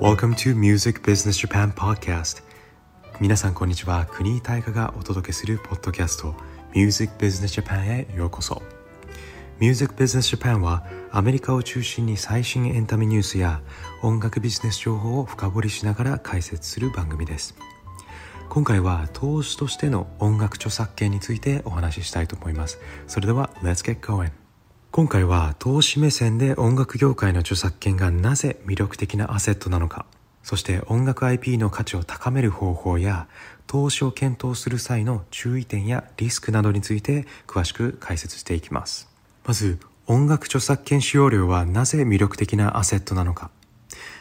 Welcome to Music Business Japan Podcast. 皆さんこんにちは。国井大がお届けするポッドキャスト Music Business Japan へようこそ。Music Business Japan はアメリカを中心に最新エンタメニュースや音楽ビジネス情報を深掘りしながら解説する番組です。今回は投資としての音楽著作権についてお話ししたいと思います。それでは Let's get going. 今回は投資目線で音楽業界の著作権がなぜ魅力的なアセットなのか。そして音楽 IP の価値を高める方法や投資を検討する際の注意点やリスクなどについて詳しく解説していきます。まず音楽著作権使用料はなぜ魅力的なアセットなのか。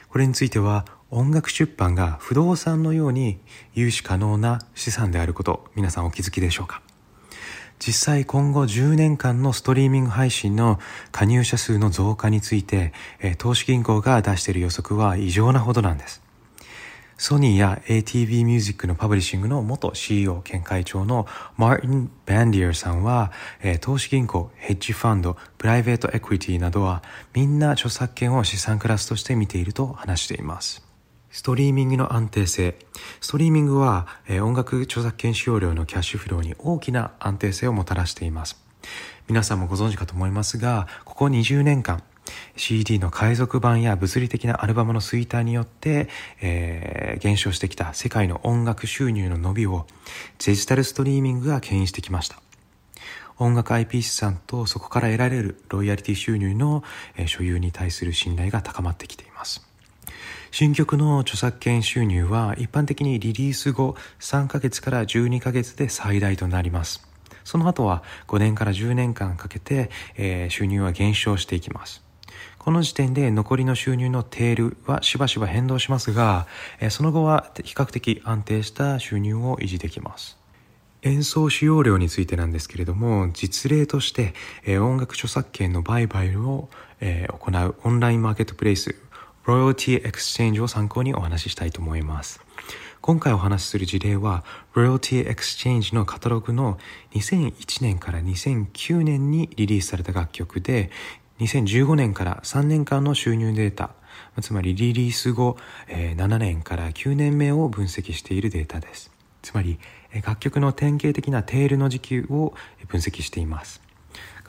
これについては音楽出版が不動産のように融資可能な資産であること皆さんお気づきでしょうか。実際今後10年間のストリーミング配信の加入者数の増加について、え投資銀行が出している予測は異常なほどなんです。ソニーや ATV ミュージックのパブリッシングの元 CEO 兼会長のマーティン・バンディアさんは、え投資銀行、ヘッジファンド、プライベートエクイティなどはみんな著作権を資産クラスとして見ていると話しています。ストリーミングの安定性。ストリーミングは、え、音楽著作権使用料のキャッシュフローに大きな安定性をもたらしています。皆さんもご存知かと思いますが、ここ20年間、CD の海賊版や物理的なアルバムの衰退によって、えー、減少してきた世界の音楽収入の伸びをデジタルストリーミングが牽引してきました。音楽 IP 資産とそこから得られるロイヤリティ収入の、え、所有に対する信頼が高まってきています。新曲の著作権収入は一般的にリリース後3ヶ月から12ヶ月で最大となります。その後は5年から10年間かけて、えー、収入は減少していきます。この時点で残りの収入のテールはしばしば変動しますが、その後は比較的安定した収入を維持できます。演奏使用料についてなんですけれども、実例として、音楽著作権の売買を、行うオンラインマーケットプレイス Royalty Exchange を参考にお話ししたいと思います。今回お話しする事例は Royalty Exchange のカタログの2001年から2009年にリリースされた楽曲で2015年から3年間の収入データつまりリリース後7年から9年目を分析しているデータですつまり楽曲の典型的なテールの時期を分析しています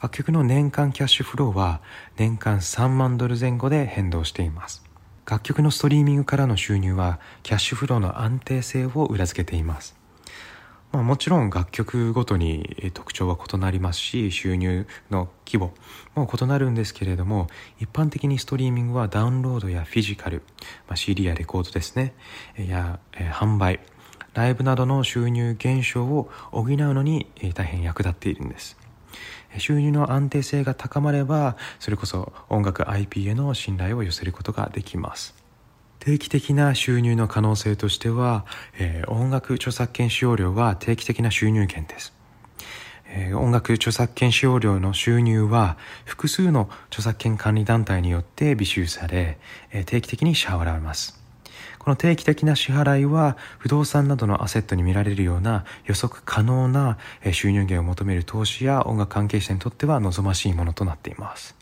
楽曲の年間キャッシュフローは年間3万ドル前後で変動しています楽曲のストリーミングからの収入はキャッシュフローの安定性を裏付けています。まあ、もちろん楽曲ごとに特徴は異なりますし収入の規模も異なるんですけれども一般的にストリーミングはダウンロードやフィジカル、まあ、CD やレコードですねや、販売ライブなどの収入減少を補うのに大変役立っているんです収入の安定性が高まればそれこそ音楽 IP への信頼を寄せることができます。定期的な収入の可能性としては、えー、音楽著作権使用料は定期的な収入源です、えー、音楽著作権使用料の収入は複数の著作権管理団体によって微収され、えー、定期的に支払われます。この定期的な支払いは不動産などのアセットに見られるような予測可能な収入源を求める投資や音楽関係者にとっては望ましいものとなっています。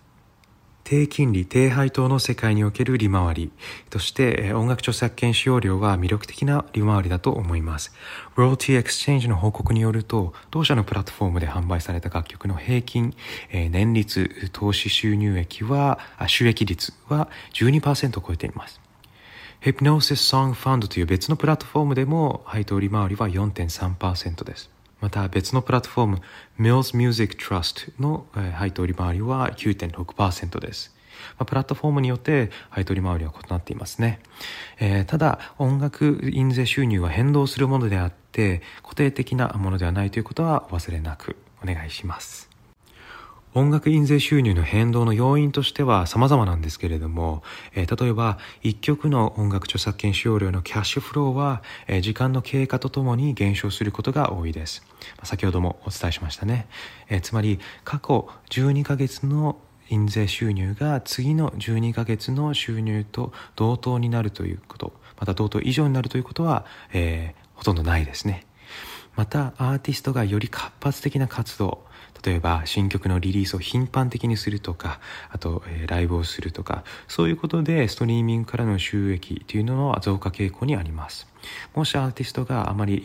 低金利、低配当の世界における利回りとして音楽著作権使用料は魅力的な利回りだと思います。Royalty Exchange の報告によると、当社のプラットフォームで販売された楽曲の平均、年率投資収入益は、収益率は12%を超えています。Hypnosis Song Fund という別のプラットフォームでも配当利回りは4.3%です。また別のプラットフォーム Mills Music Trust の配当利回りは9.6%です。まあ、プラットフォームによって配当利回りは異なっていますね、えー、ただ音楽印税収入は変動するものであって固定的なものではないということは忘れなくお願いします音楽印税収入の変動の要因としては様々なんですけれども、えー、例えば一曲の音楽著作権使用料のキャッシュフローは、えー、時間の経過とともに減少することが多いです。先ほどもお伝えしましたね。えー、つまり過去12ヶ月の印税収入が次の12ヶ月の収入と同等になるということ、また同等以上になるということは、えー、ほとんどないですね。またアーティストがより活発的な活動例えば新曲のリリースを頻繁的にするとかあと、えー、ライブをするとかそういうことでストリーミングからの収益というのは増加傾向にあります。もしアーティストがあまり、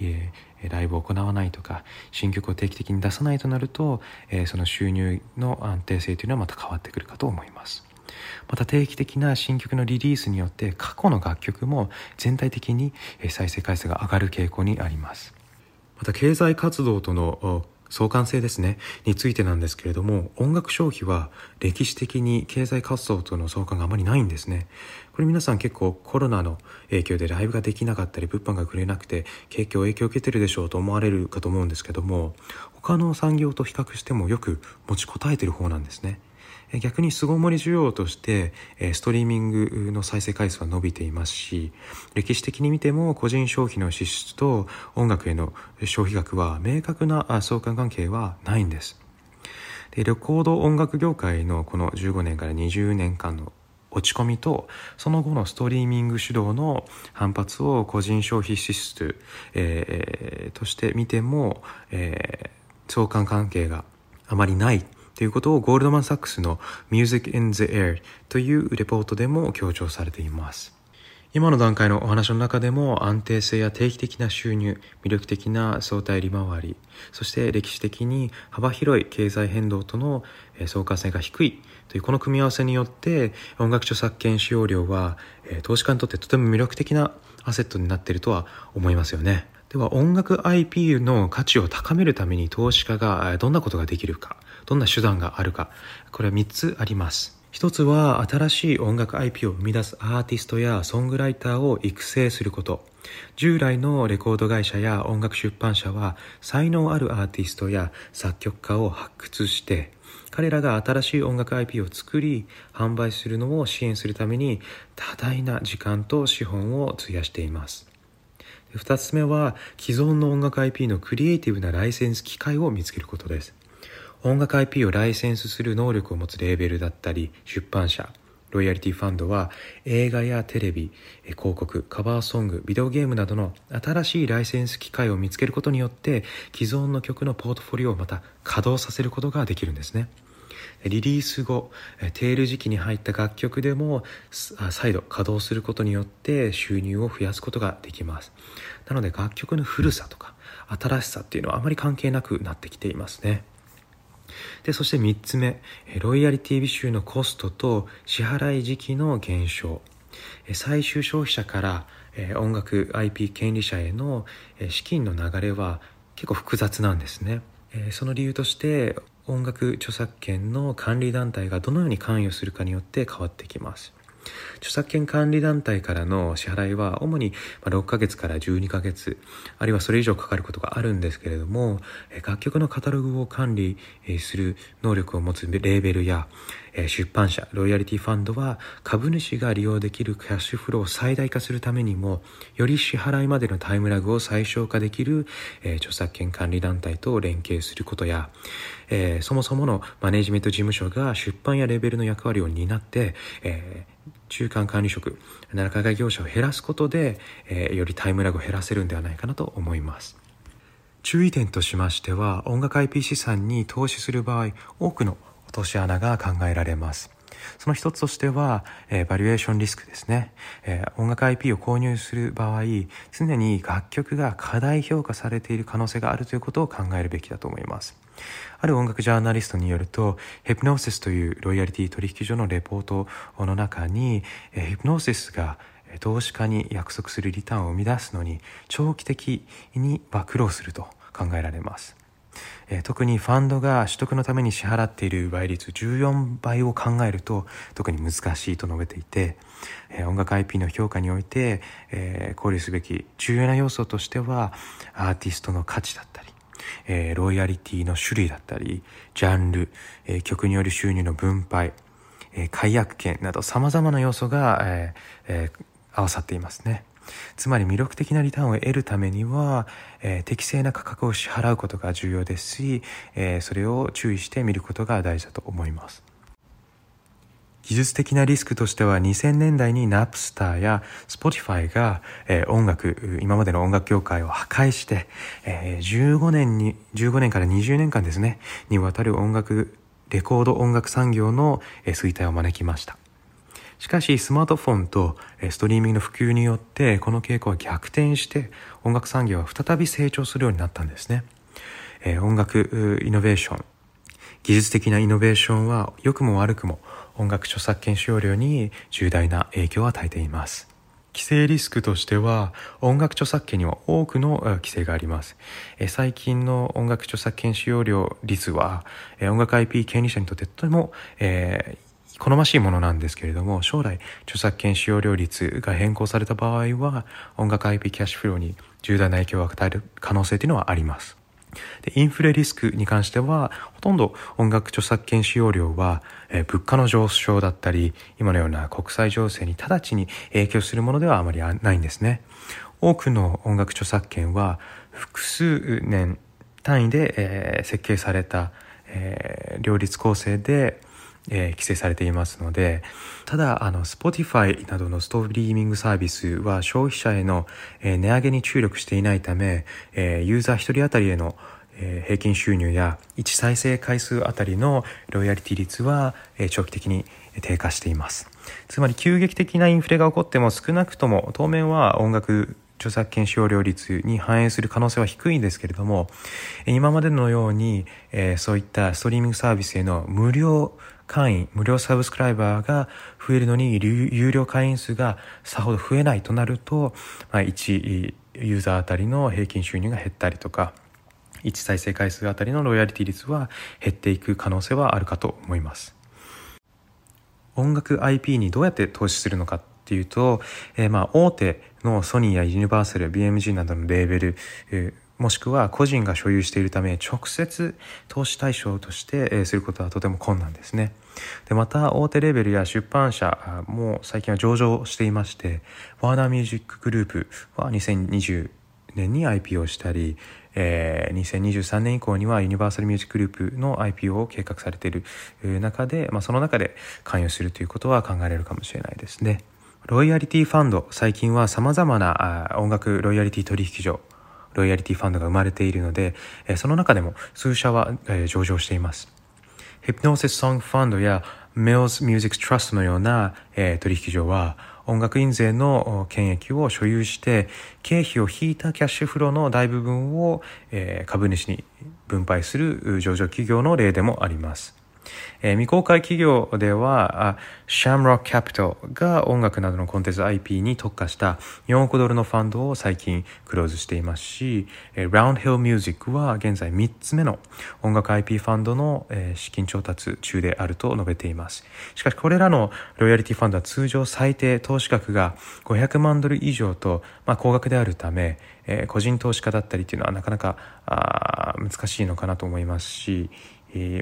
えー、ライブを行わないとか新曲を定期的に出さないとなると、えー、その収入の安定性というのはまた変わってくるかと思います。また定期的な新曲のリリースによって過去の楽曲も全体的に再生回数が上がる傾向にあります。また経済活動との相関性ですね。についてなんですけれども音楽消費は歴史的に経済活動との相関があまりないんですね。これ皆さん結構コロナの影響でライブができなかったり物販が売れなくて景気を影響を受けてるでしょうと思われるかと思うんですけども他の産業と比較してもよく持ちこたえてる方なんですね。逆に巣ごもり需要としてストリーミングの再生回数は伸びていますし歴史的に見ても個人消費の支出と音楽への消費額は明確な相関関係はないんです。でレコード音楽業界のこの15年から20年間の落ち込みとその後のストリーミング主導の反発を個人消費支出、えー、として見ても、えー、相関関係があまりない。ということをゴールドマン・サックスの Music in the Air というレポートでも強調されています。今の段階のお話の中でも安定性や定期的な収入、魅力的な相対利回り、そして歴史的に幅広い経済変動との相関性が低いというこの組み合わせによって音楽著作権使用料は投資家にとってとても魅力的なアセットになっているとは思いますよね。では音楽 IP の価値を高めるために投資家がどんなことができるかどんな手段があるかこれは3つあります。一つは新しい音楽 IP を生み出すアーティストやソングライターを育成すること。従来のレコード会社や音楽出版社は才能あるアーティストや作曲家を発掘して彼らが新しい音楽 IP を作り販売するのを支援するために多大な時間と資本を費やしています。2つ目は既存の音楽 IP のクリエイティブなライセンス機会を見つけることです。音楽 IP をライセンスする能力を持つレーベルだったり出版社ロイヤリティファンドは映画やテレビ広告カバーソングビデオゲームなどの新しいライセンス機会を見つけることによって既存の曲のポートフォリオをまた稼働させることができるんですね。リリース後テール時期に入った楽曲でも再度稼働することによって収入を増やすことができます。なので楽曲の古さとか新しさっていうのはあまり関係なくなってきていますね。でそして3つ目ロイヤリティ美収のコストと支払い時期の減少。最終消費者から音楽 IP 権利者への資金の流れは結構複雑なんですね。その理由として音楽著作権の管理団体がどのように関与するかによって変わってきます。著作権管理団体からの支払いは主に6ヶ月から12ヶ月あるいはそれ以上かかることがあるんですけれども楽曲のカタログを管理する能力を持つレーベルや出版社ロイヤリティファンドは株主が利用できるキャッシュフローを最大化するためにもより支払いまでのタイムラグを最小化できる著作権管理団体と連携することやそもそものマネジメント事務所が出版やレベルの役割を担って、え中間管理職7海外業者を減らすことで、えー、よりタイムラグを減らせるんではないかなと思います。注意点としましては音楽 IP 資産に投資する場合多くの落とし穴が考えられます。その一つとしては、えー、バリエーションリスクですね、えー、音楽 IP を購入する場合常に楽曲が過大評価されている可能性があるということを考えるべきだと思いますある音楽ジャーナリストによると、ヘプノーシスというロイヤリティ取引所のレポートの中に、ヘプノーシスが投資家に約束するリターンを生み出すのに長期的には苦労すると考えられます。え特にファンドが取得のために支払っている倍率14倍を考えると特に難しいと述べていてえ音楽 IP の評価においてえ考慮すべき重要な要素としてはアーティストの価値だったりえー、ロイヤリティの種類だったり、ジャンル、えー、曲による収入の分配、えー、解約権など様々な要素が、ええー、合わさっていますね。つまり魅力的なリターンを得るためには、えー、適正な価格を支払うことが重要ですし、えー、それを注意して見ることが大事だと思います。技術的なリスクとしては2000年代にナプスターや Spotify が、えー、音楽、今までの音楽業界を破壊して、えー、15年に、15年から20年間ですね、にわたる音楽、レコード音楽産業の、え、衰退を招きました。しかし、スマートフォンとストリーミングの普及によって、この傾向は逆転して、音楽産業は再び成長するようになったんですね。え音楽イノベーション、技術的なイノベーションは良くも悪くも音楽著作権使用料に重大な影響を与えています。規制リスクとしては音楽著作権には多くの規制があります。最近の音楽著作権使用料率は音楽 IP 権利者にとってとても、え、好ましいものなんですけれども将来著作権使用料率が変更された場合は音楽 IP キャッシュフローに重大な影響を与える可能性というのはあります。でインフレリスクに関してはほとんど音楽著作権使用料は、えー、物価の上昇だったり今のような国際情勢に直ちに影響するものではあまりないんですね多くの音楽著作権は複数年単位で、えー、設計された、えー、両立構成でえー、規制されていますので、ただ、あの、Spotify などのストリーミングサービスは消費者への、えー、値上げに注力していないため、えー、ユーザー一人当たりへの、えー、平均収入や1再生回数あたりのロイヤリティ率は、えー、長期的に低下しています。つまり急激的なインフレが起こっても少なくとも当面は音楽著作権使用料率に反映する可能性は低いんですけれども、今までのように、えー、そういったストリーミングサービスへの無料会員、無料サブスクライバーが増えるのに、有料会員数がさほど増えないとなると、まあ、1ユーザーあたりの平均収入が減ったりとか、1再生回数あたりのロイヤリティ率は減っていく可能性はあるかと思います。音楽 IP にどうやって投資するのかっていうと、えー、まあ大手のソニーやユニバーサル、BMG などのレーベル、えーもしくは個人が所有しているため直接投資対象としてすることはとても困難ですね。でまた大手レーベルや出版社も最近は上場していましてワーナーミュージックグループは2020年に IPO したり、えー、2023年以降にはユニバーサルミュージックグループの IPO を計画されている中で、まあ、その中で関与するということは考えられるかもしれないですね。ロイヤリティファンド、最近は様々な音楽ロイヤリティ取引所、ロイヤリティファンドが生まれているので、その中でも数社は上場しています。ヒプノーシスソングファンドや Mills Music Trust のような取引所は音楽印税の権益を所有して経費を引いたキャッシュフローの大部分を株主に分配する上場企業の例でもあります。えー、未公開企業では、シャムロックキャピタルが音楽などのコンテンツ IP に特化した4億ドルのファンドを最近クローズしていますし、えー、ラウンドヒルミュージックは現在3つ目の音楽 IP ファンドの、えー、資金調達中であると述べています。しかしこれらのロイヤリティファンドは通常最低投資額が500万ドル以上と、まあ、高額であるため、えー、個人投資家だったりっていうのはなかなかあ難しいのかなと思いますし、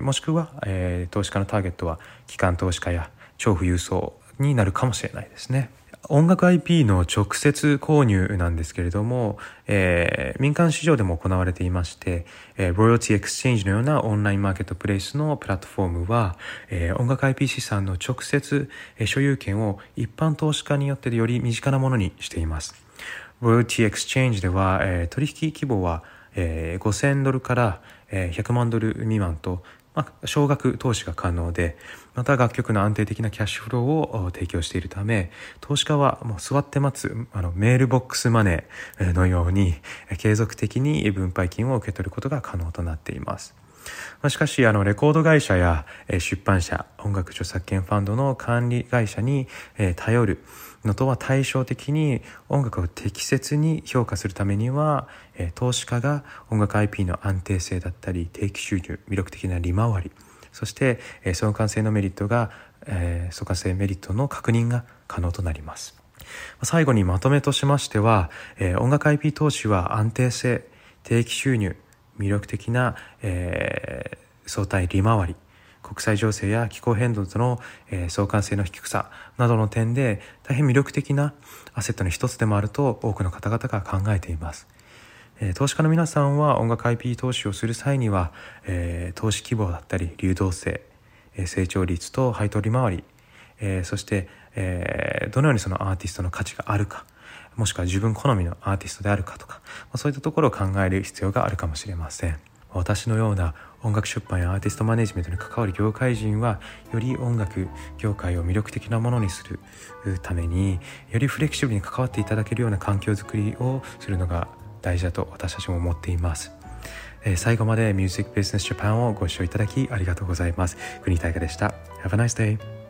もしくは、え、投資家のターゲットは機関投資家や超富裕層になるかもしれないですね。音楽 IP の直接購入なんですけれども、えー、民間市場でも行われていまして、えー、Royalty Exchange のようなオンラインマーケットプレイスのプラットフォームは、えー、音楽 IP 資産の直接、えー、所有権を一般投資家によってより身近なものにしています。Royalty Exchange では、えー、取引規模は、えー、5000ドルから、100万ドル未満と、まあ、少額投資が可能で、また楽曲の安定的なキャッシュフローを提供しているため、投資家はもう座って待つ、あの、メールボックスマネーのように、継続的に分配金を受け取ることが可能となっています。しかし、あの、レコード会社や出版社、音楽著作権ファンドの管理会社に頼るのとは対照的に音楽を適切に評価するためには、投資家が音楽 IP の安定性だったり、定期収入、魅力的な利回り、そして、相関性のメリットが、相関性メリットの確認が可能となります。最後にまとめとしましては、音楽 IP 投資は安定性、定期収入、魅力的な、えー、相対利回り国際情勢や気候変動との、え、相関性の低さなどの点で大変魅力的なアセットの一つでもあると多くの方々が考えています。投資家の皆さんは音楽 IP 投資をする際には、え、投資規模だったり流動性、え成長率と配当利回り、え、そして、え、どのようにそのアーティストの価値があるかもしくは自分好みのアーティストであるかとか、そういったところを考える必要があるかもしれません私のような音楽出版やアーティストマネジメントに関わる業界人はより音楽業界を魅力的なものにするためによりフレキシブルに関わっていただけるような環境づくりをするのが大事だと私たちも思っています。えー、最後まで Music Business Japan をご視聴いただきありがとうございます。国大河でした。Have a nice day!